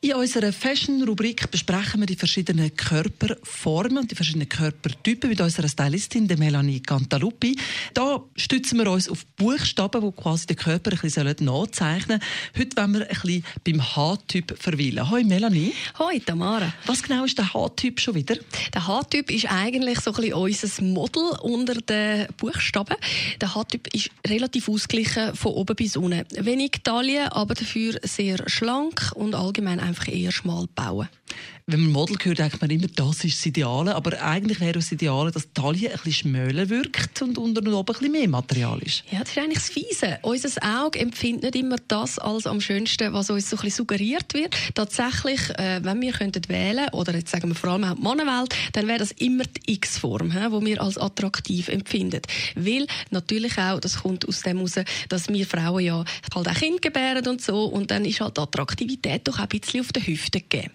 In unserer Fashion-Rubrik besprechen wir die verschiedenen Körperformen und die verschiedenen Körpertypen mit unserer Stylistin, der Melanie Cantaluppi. Da stützen wir uns auf Buchstaben, die quasi den Körper ein bisschen nachzeichnen sollen. Heute wollen wir ein bisschen beim H-Typ verweilen. Hoi Melanie. Hoi Tamara. Was genau ist der H-Typ schon wieder? Der H-Typ ist eigentlich so ein bisschen unser Model unter den Buchstaben. Der H-Typ ist relativ ausgeglichen von oben bis unten. Wenig Taille, aber dafür sehr schlank und allgemein einfach eher schmal bauen. Wenn man Model hört, denkt man immer, das ist das Ideale. Aber eigentlich wäre das Ideale, dass die Taille ein bisschen schmäler wirkt und unter und oben ein bisschen mehr Material ist. Ja, das ist eigentlich das Fiese. Unser Auge empfindet nicht immer das als am schönsten, was uns so ein bisschen suggeriert wird. Tatsächlich, äh, wenn wir könnten wählen oder jetzt sagen wir vor allem auch die Mannenwelt, dann wäre das immer die X-Form, die wir als attraktiv empfinden. Weil natürlich auch, das kommt aus dem heraus, dass wir Frauen ja halt auch Kinder gebären und so und dann ist halt die Attraktivität doch auch ein bisschen auf den Hüften gegeben.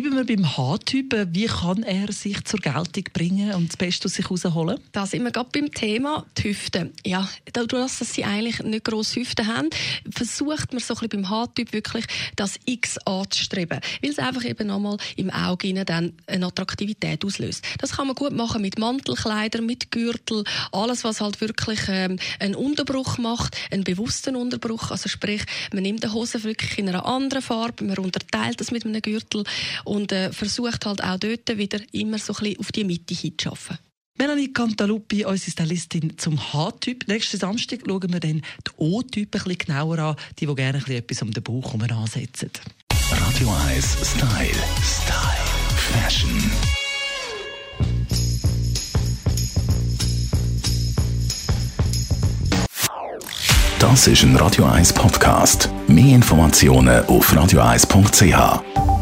Bleiben wir beim H-Typ. Wie kann er sich zur Geltung bringen und das Beste aus sich herausholen? Da sind wir gerade beim Thema die Hüften. Ja, dadurch, dass sie eigentlich nicht grosse Hüften haben, versucht man so ein beim H-Typ wirklich das X anzustreben, weil es einfach eben nochmal im Auge dann eine Attraktivität auslöst. Das kann man gut machen mit Mantelkleidern, mit Gürtel, alles, was halt wirklich ähm, einen Unterbruch macht, einen bewussten Unterbruch. Also sprich, man nimmt die Hose wirklich in einer anderen Farbe, man unterteilt das mit einem Gürtel und äh, versucht halt auch dort wieder immer so ein bisschen auf die Mitte hinzuschaffen. Melanie Cantaluppi, unsere Stylistin zum H-Typ. Nächsten Samstag schauen wir dann die O-Typen ein bisschen genauer an, die, die gerne etwas um den Bauch herum ansetzen. Radio 1 Style. Style. Fashion. Das ist ein Radio 1 Podcast. Mehr Informationen auf radio1.ch.